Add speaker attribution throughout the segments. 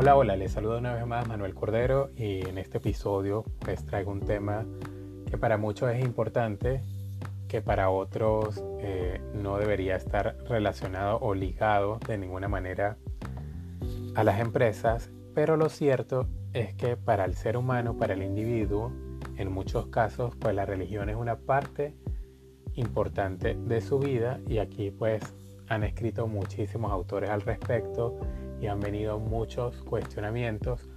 Speaker 1: Hola, hola, les saludo una vez más Manuel Cordero y en este episodio pues traigo un tema que para muchos es importante, que para otros eh, no debería estar relacionado o ligado de ninguna manera a las empresas, pero lo cierto es que para el ser humano, para el individuo, en muchos casos pues la religión es una parte importante de su vida y aquí pues han escrito muchísimos autores al respecto y han venido muchos cuestionamientos,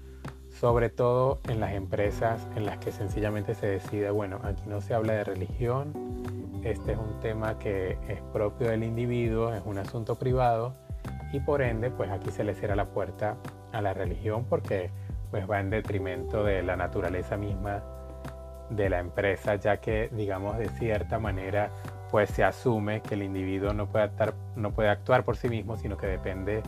Speaker 1: sobre todo en las empresas en las que sencillamente se decide, bueno, aquí no se habla de religión, este es un tema que es propio del individuo, es un asunto privado y por ende pues aquí se le cierra la puerta a la religión porque pues va en detrimento de la naturaleza misma de la empresa, ya que digamos de cierta manera pues se asume que el individuo no puede, actuar, no puede actuar por sí mismo, sino que depende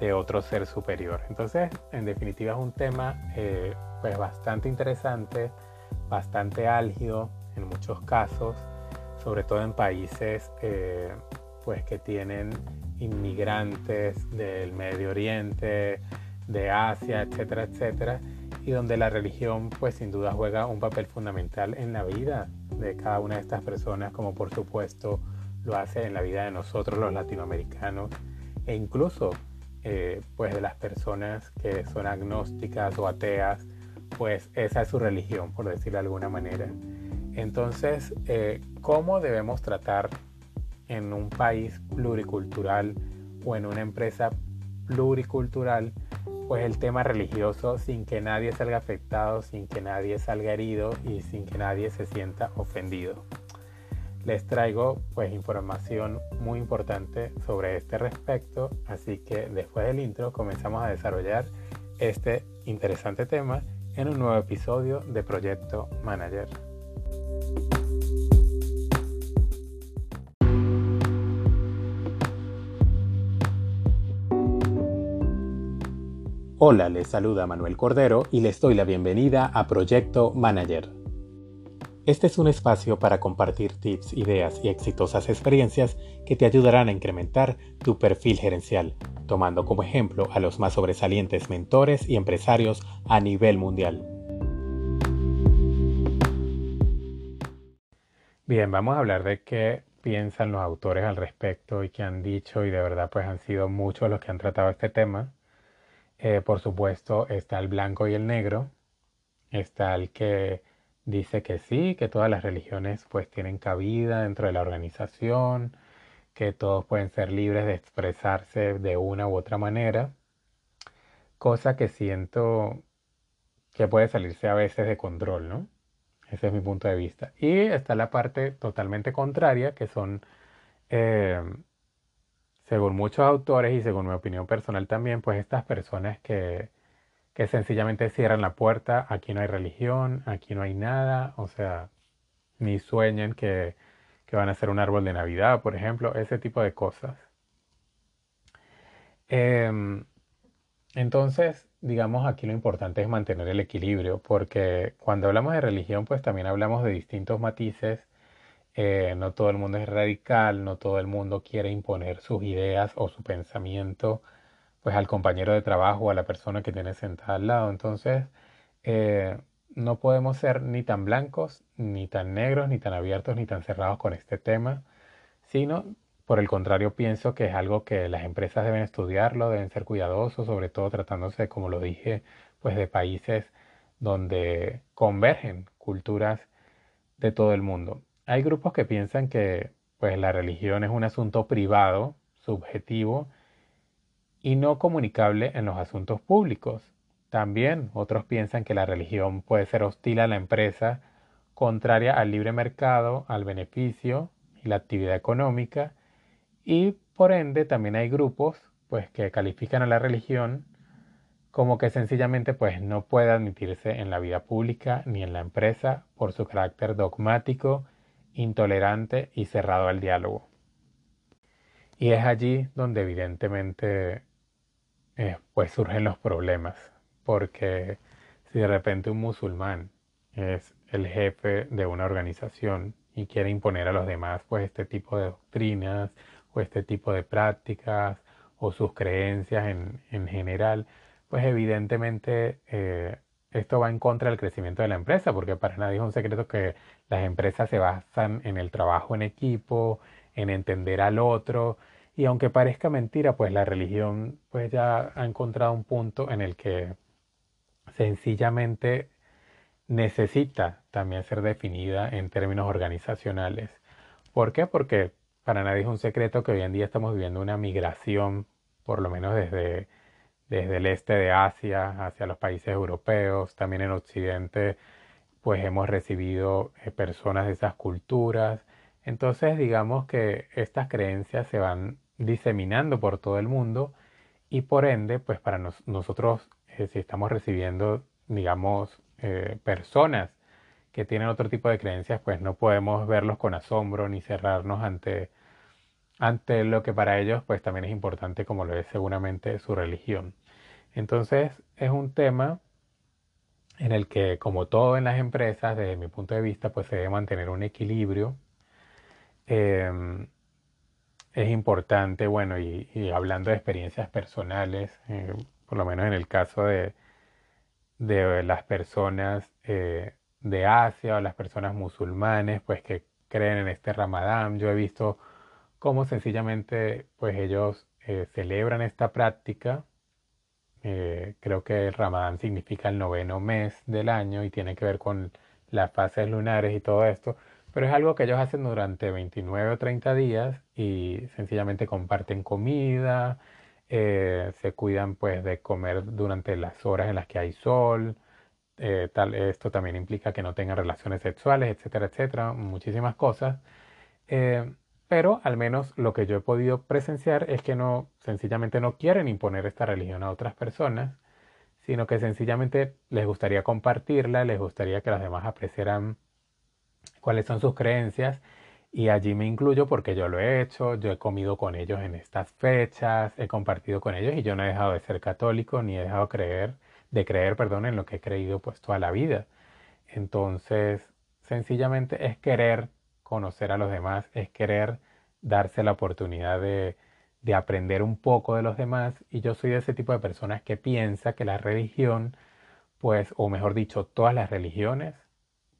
Speaker 1: de otro ser superior. Entonces, en definitiva es un tema eh, pues bastante interesante, bastante álgido en muchos casos, sobre todo en países eh, pues que tienen inmigrantes del Medio Oriente, de Asia, etcétera, etcétera, y donde la religión pues sin duda juega un papel fundamental en la vida de cada una de estas personas, como por supuesto lo hace en la vida de nosotros los latinoamericanos e incluso eh, pues de las personas que son agnósticas o ateas, pues esa es su religión, por decirlo de alguna manera. Entonces, eh, ¿cómo debemos tratar en un país pluricultural o en una empresa pluricultural, pues el tema religioso sin que nadie salga afectado, sin que nadie salga herido y sin que nadie se sienta ofendido? Les traigo pues información muy importante sobre este respecto, así que después del intro comenzamos a desarrollar este interesante tema en un nuevo episodio de Proyecto Manager. Hola, les saluda Manuel Cordero y les doy la bienvenida a Proyecto Manager este es un espacio para compartir tips, ideas y exitosas experiencias que te ayudarán a incrementar tu perfil gerencial, tomando como ejemplo a los más sobresalientes mentores y empresarios a nivel mundial. Bien, vamos a hablar de qué piensan los autores al respecto y qué han dicho y de verdad pues han sido muchos los que han tratado este tema. Eh, por supuesto está el blanco y el negro, está el que dice que sí, que todas las religiones pues tienen cabida dentro de la organización, que todos pueden ser libres de expresarse de una u otra manera, cosa que siento que puede salirse a veces de control, ¿no? Ese es mi punto de vista. Y está la parte totalmente contraria, que son, eh, según muchos autores y según mi opinión personal también, pues estas personas que que sencillamente cierran la puerta, aquí no hay religión, aquí no hay nada, o sea, ni sueñen que, van a ser un árbol de Navidad, por ejemplo, ese tipo de cosas. Em, entonces, digamos, aquí lo importante es mantener el equilibrio, porque cuando hablamos de religión, pues también hablamos de distintos matices. Eh, no todo el mundo es radical, no todo el mundo quiere imponer sus ideas o su pensamiento pues al compañero de trabajo o a la persona que tiene sentada al lado. Entonces, eh, no podemos ser ni tan blancos, ni tan negros, ni tan abiertos, ni tan cerrados con este tema, sino por el contrario pienso que es algo que las empresas deben estudiarlo, deben ser cuidadosos, sobre todo tratándose, como lo dije, pues de países donde convergen culturas de todo el mundo. Hay grupos que piensan que pues la religión es un asunto privado, subjetivo, y no comunicable en los asuntos públicos. También otros piensan que la religión puede ser hostil a la empresa, contraria al libre mercado, al beneficio y la actividad económica, y por ende también hay grupos pues que califican a la religión como que sencillamente pues no puede admitirse en la vida pública ni en la empresa por su carácter dogmático, intolerante y cerrado al diálogo. Y es allí donde evidentemente eh, pues surgen los problemas, porque si de repente un musulmán es el jefe de una organización y quiere imponer a los demás pues este tipo de doctrinas o este tipo de prácticas o sus creencias en, en general, pues evidentemente eh, esto va en contra del crecimiento de la empresa, porque para nadie es un secreto que las empresas se basan en el trabajo en equipo, en entender al otro, y aunque parezca mentira, pues la religión pues ya ha encontrado un punto en el que sencillamente necesita también ser definida en términos organizacionales. ¿Por qué? Porque para nadie es un secreto que hoy en día estamos viviendo una migración, por lo menos desde, desde el este de Asia hacia los países europeos, también en Occidente, pues hemos recibido eh, personas de esas culturas. Entonces, digamos que estas creencias se van diseminando por todo el mundo y por ende, pues para nosotros, eh, si estamos recibiendo, digamos, eh, personas que tienen otro tipo de creencias, pues no podemos verlos con asombro ni cerrarnos ante, ante lo que para ellos pues también es importante como lo es seguramente su religión. Entonces es un tema en el que como todo en las empresas, desde mi punto de vista, pues se debe mantener un equilibrio. Em, es importante, bueno, y, hablando de experiencias personales, eh, por lo menos en el caso de, de las personas eh, de Asia o las personas musulmanes, pues que creen en este Ramadán. Yo he visto cómo sencillamente, pues ellos eh, celebran esta práctica. Creo que el Ramadán significa el noveno mes del año y tiene que ver con las fases lunares y todo esto. Pero es algo que ellos hacen durante 29 o 30 días y sencillamente comparten comida, eh, se cuidan pues de comer durante las horas en las que hay sol, eh, tal, esto también implica que no tengan relaciones sexuales, etcétera, etcétera, muchísimas cosas. Eh, pero al menos lo que yo he podido presenciar es que no, sencillamente no quieren imponer esta religión a otras personas, sino que sencillamente les gustaría compartirla, les gustaría que las demás apreciaran cuáles son sus creencias y allí me incluyo porque yo lo he hecho, yo he comido con ellos en estas fechas, he compartido con ellos y yo no he dejado de ser católico ni he dejado de creer, de creer, perdón, en lo que he creído pues toda la vida. Entonces, sencillamente es querer conocer a los demás, es querer darse la oportunidad de, de aprender un poco de los demás y yo soy de ese tipo de personas que piensa que la religión, pues, o mejor dicho, todas las religiones,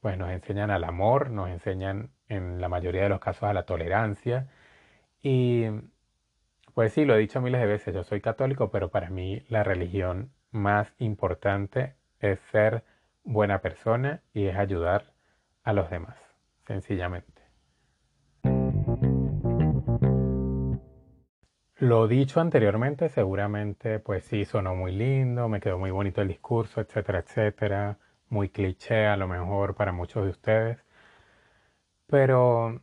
Speaker 1: pues nos enseñan al amor, nos enseñan en la mayoría de los casos a la tolerancia. Y pues sí, lo he dicho miles de veces, yo soy católico, pero para mí la religión más importante es ser buena persona y es ayudar a los demás, sencillamente. Lo dicho anteriormente, seguramente, pues sí, sonó muy lindo, me quedó muy bonito el discurso, etcétera, etcétera, muy cliché a lo mejor para muchos de ustedes, pero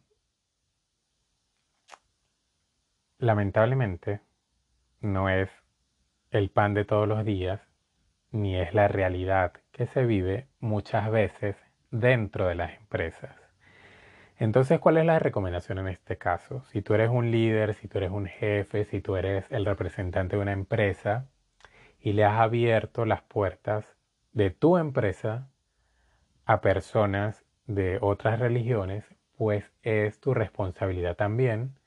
Speaker 1: lamentablemente no es el pan de todos los días, ni es la realidad que se vive muchas veces dentro de las empresas. Entonces, ¿cuál es la recomendación en este caso? Si tú eres un líder, si tú eres un jefe, si tú eres el representante de una empresa y le has abierto las puertas de tu empresa a personas de otras religiones, pues es tu responsabilidad también,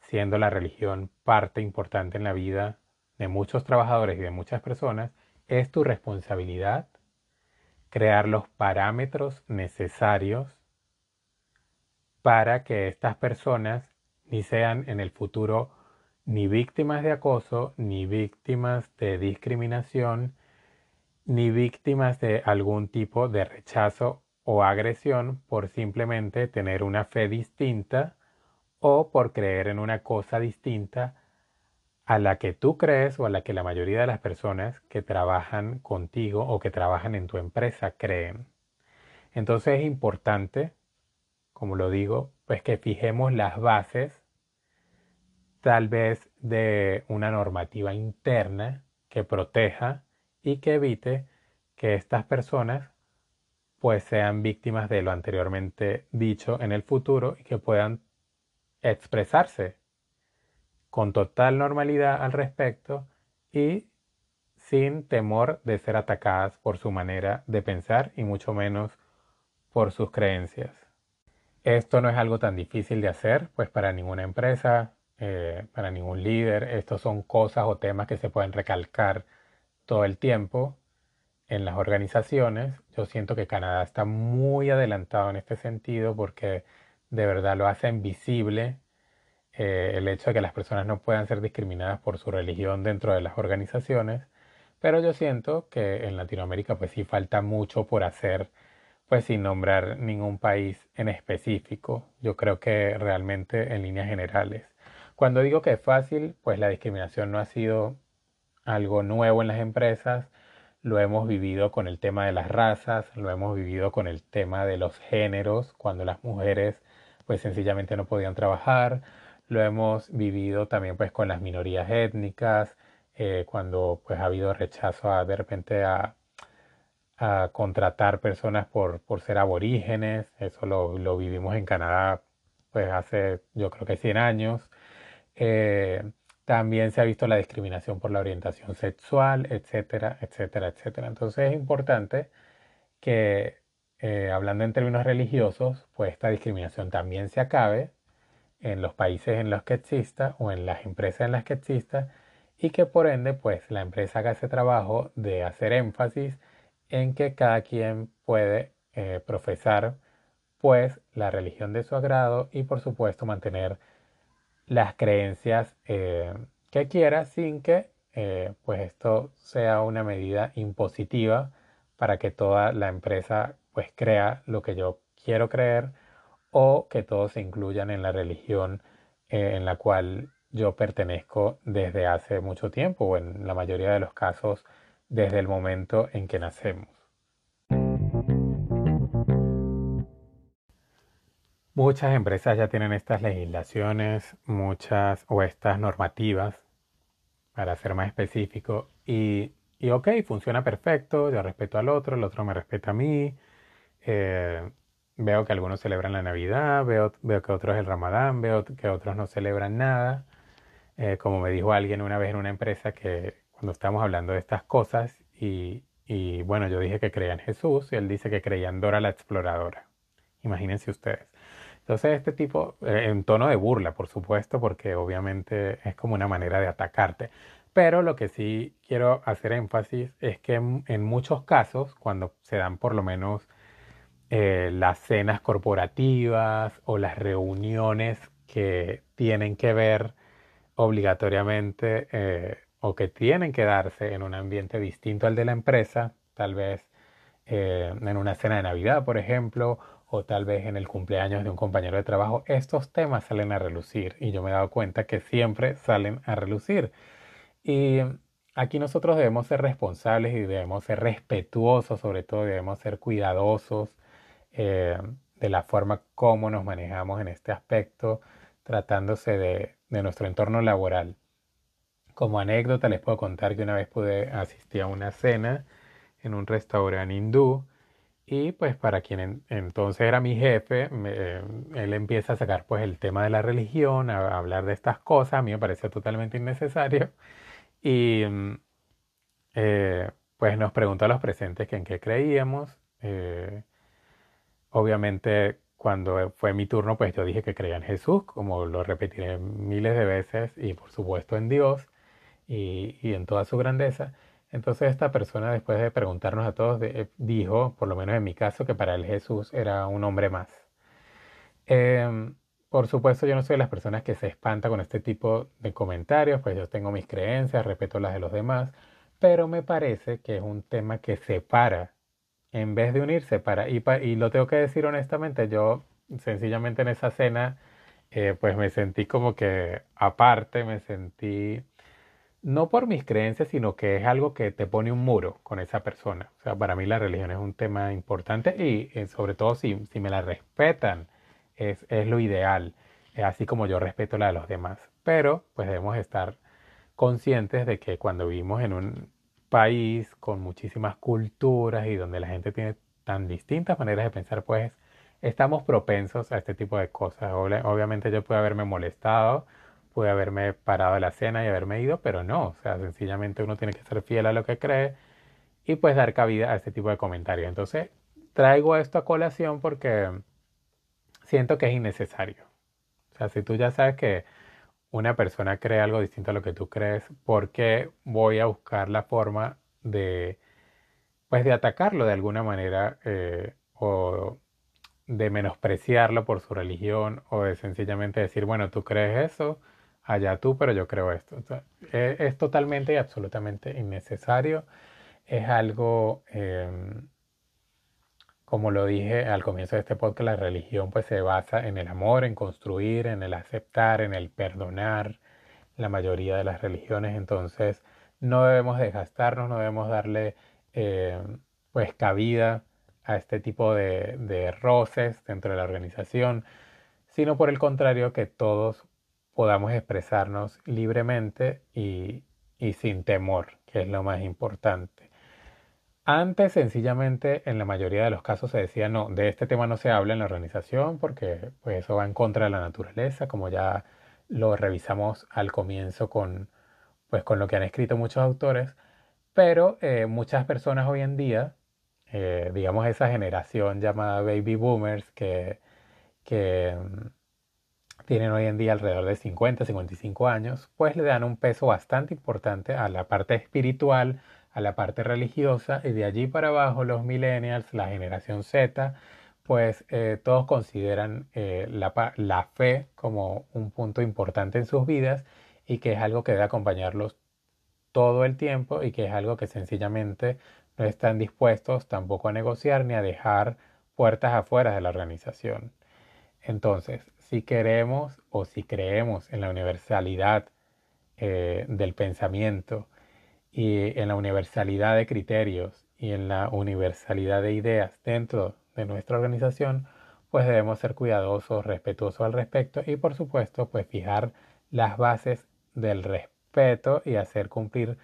Speaker 1: siendo la religión parte importante en la vida de muchos trabajadores y de muchas personas, es tu responsabilidad crear los parámetros necesarios para que estas personas ni sean en el futuro ni víctimas de acoso, ni víctimas de discriminación, ni víctimas de algún tipo de rechazo o agresión por simplemente tener una fe distinta o por creer en una cosa distinta a la que tú crees o a la que la mayoría de las personas que trabajan contigo o que trabajan en tu empresa creen. Entonces es importante, como lo digo, pues que fijemos las bases tal vez de una normativa interna que proteja y que evite que estas personas pues sean víctimas de lo anteriormente dicho en el futuro y que puedan expresarse con total normalidad al respecto y sin temor de ser atacadas por su manera de pensar y mucho menos por sus creencias. Esto no es algo tan difícil de hacer, pues para ninguna empresa, eh, para ningún líder, estos son cosas o temas que se pueden recalcar todo el tiempo en las organizaciones. Yo siento que Canadá está muy adelantado en este sentido porque de verdad lo hacen visible eh, el hecho de que las personas no puedan ser discriminadas por su religión dentro de las organizaciones. Pero yo siento que en Latinoamérica pues sí falta mucho por hacer, pues sin nombrar ningún país en específico. Yo creo que realmente en líneas generales. Cuando digo que es fácil, pues la discriminación no ha sido algo nuevo en las empresas, lo hemos vivido con el tema de las razas, lo hemos vivido con el tema de los géneros, cuando las mujeres pues sencillamente no podían trabajar, lo hemos vivido también pues con las minorías étnicas, eh, cuando pues ha habido rechazo a, de repente a, contratar personas por, por ser aborígenes, eso lo, lo, vivimos en Canadá pues hace yo creo que 100 años. Eh, también se ha visto la discriminación por la orientación sexual, etcétera, etcétera, etcétera. Entonces es importante que, eh, hablando en términos religiosos, pues esta discriminación también se acabe en los países en los que exista o en las empresas en las que exista y que por ende pues la empresa haga ese trabajo de hacer énfasis en que cada quien puede eh, profesar pues la religión de su agrado y por supuesto mantener las creencias eh, que quiera sin que eh, pues esto sea una medida impositiva para que toda la empresa pues crea lo que yo quiero creer o que todos se incluyan en la religión eh, en la cual yo pertenezco desde hace mucho tiempo o en la mayoría de los casos desde el momento en que nacemos. Muchas empresas ya tienen estas legislaciones, muchas o estas normativas, para ser más específico, y, y ok, funciona perfecto, yo respeto al otro, el otro me respeta a mí, eh, veo que algunos celebran la Navidad, veo, que otros el Ramadán, veo que otros no celebran nada, eh, como me dijo alguien una vez en una empresa que cuando estábamos hablando de estas cosas, y, y bueno, yo dije que creía en Jesús, y él dice que creía en Dora la Exploradora. Imagínense ustedes. Entonces este tipo, eh, en tono de burla, por supuesto, porque obviamente es como una manera de atacarte. Pero lo que sí quiero hacer énfasis es que en, muchos casos, cuando se dan por lo menos eh, las cenas corporativas o las reuniones que tienen que ver obligatoriamente eh, o que tienen que darse en un ambiente distinto al de la empresa, tal vez en una cena de Navidad, por ejemplo, o tal vez en el cumpleaños de un compañero de trabajo, estos temas salen a relucir y yo me he dado cuenta que siempre salen a relucir. Y aquí nosotros debemos ser responsables y debemos ser respetuosos, sobre todo debemos ser cuidadosos eh, de la forma como nos manejamos en este aspecto, tratándose de, nuestro entorno laboral. Como anécdota les puedo contar que una vez pude asistir a una cena en un restaurante hindú y pues para quien entonces era mi jefe, eh, él empieza a sacar pues el tema de la religión, a, hablar de estas cosas, a mí me pareció totalmente innecesario. Y mm, eh, pues nos preguntó a los presentes que en qué creíamos. Eh, obviamente cuando fue mi turno pues yo dije que creía en Jesús, como lo repetiré miles de veces, y por supuesto en Dios y, y en toda su grandeza. Entonces esta persona, después de preguntarnos a todos, eh, dijo, por lo menos en mi caso, que para él Jesús era un hombre más. Em, por supuesto, yo no soy de las personas que se espanta con este tipo de comentarios, pues yo tengo mis creencias, respeto las de los demás, pero me parece que es un tema que separa, en vez de unir, separa. Y, y lo tengo que decir honestamente, yo sencillamente en esa cena, eh, pues me sentí como que aparte, me sentí no por mis creencias, sino que es algo que te pone un muro con esa persona. O sea, para mí la religión es un tema importante y eh, sobre todo si, si, me la respetan, es, es lo ideal, eh, así como yo respeto la de los demás. Pero pues debemos estar conscientes de que cuando vivimos en un país con muchísimas culturas y donde la gente tiene tan distintas maneras de pensar, pues estamos propensos a este tipo de cosas. Obviamente yo puedo haberme molestado pude haberme parado de la cena y haberme ido, pero no, o sea, sencillamente uno tiene que ser fiel a lo que cree y pues dar cabida a este tipo de comentarios. Entonces, traigo esto a colación porque siento que es innecesario. O sea, si tú ya sabes que una persona cree algo distinto a lo que tú crees, ¿por qué voy a buscar la forma de, pues de atacarlo de alguna manera eh, o de menospreciarlo por su religión o de sencillamente decir, bueno, tú crees eso, allá tú, pero yo creo esto. E, es, totalmente y absolutamente innecesario. Es algo, em, como lo dije al comienzo de este podcast, la religión pues se basa en el amor, en construir, en el aceptar, en el perdonar, la mayoría de las religiones. Entonces, no debemos desgastarnos, no debemos darle em, pues cabida a este tipo de, de roces dentro de la organización, sino por el contrario que todos podamos expresarnos libremente y, sin temor, que es lo más importante. Antes, sencillamente, en la mayoría de los casos se decía, no, de este tema no se habla en la organización porque pues, eso va en contra de la naturaleza, como ya lo revisamos al comienzo con, pues, con lo que han escrito muchos autores, pero eh, muchas personas hoy en día, eh, digamos esa generación llamada baby boomers, que, que tienen hoy en día alrededor de 50, 55 años, pues le dan un peso bastante importante a la parte espiritual, a la parte religiosa y de allí para abajo los millennials, la generación Z, pues eh, todos consideran eh, la, la fe como un punto importante en sus vidas y que es algo que debe acompañarlos todo el tiempo y que es algo que sencillamente no están dispuestos tampoco a negociar ni a dejar puertas afuera de la organización. Entonces, si queremos o si creemos en la universalidad eh, del pensamiento y en la universalidad de criterios y en la universalidad de ideas dentro de nuestra organización, pues debemos ser cuidadosos, respetuosos al respecto y por supuesto pues fijar las bases del respeto y hacer cumplir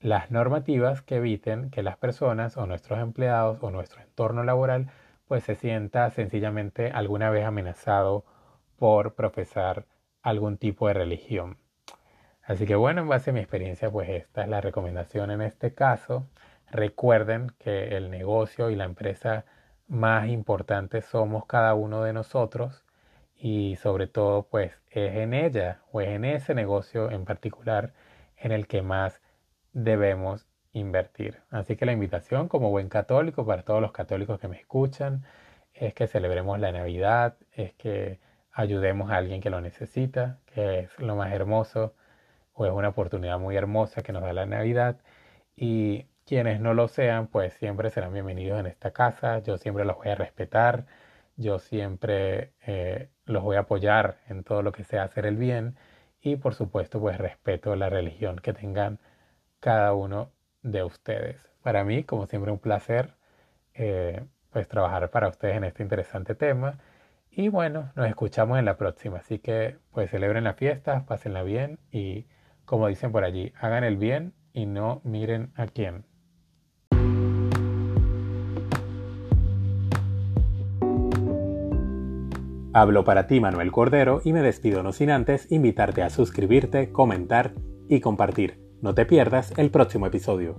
Speaker 1: las normativas que eviten que las personas o nuestros empleados o nuestro entorno laboral pues se sienta sencillamente alguna vez amenazado por profesar algún tipo de religión. Así que bueno, en base a mi experiencia, pues esta es la recomendación en este caso. Recuerden que el negocio y la empresa más importante somos cada uno de nosotros y sobre todo pues es en ella o es en ese negocio en particular en el que más debemos invertir. Así que la invitación como buen católico para todos los católicos que me escuchan es que celebremos la Navidad, es que ayudemos a alguien que lo necesita, que es lo más hermoso o es una oportunidad muy hermosa que nos da la Navidad. Y quienes no lo sean, pues siempre serán bienvenidos en esta casa. Yo siempre los voy a respetar, yo siempre eh, los voy a apoyar en todo lo que sea hacer el bien y por supuesto pues respeto la religión que tengan cada uno de ustedes. Para mí, como siempre, un placer eh, pues trabajar para ustedes en este interesante tema y bueno, nos escuchamos en la próxima. Así que pues celebren la fiesta, pásenla bien y como dicen por allí, hagan el bien y no miren a quién. Hablo para ti Manuel Cordero y me despido no sin antes invitarte a suscribirte, comentar y compartir. No te pierdas el próximo episodio.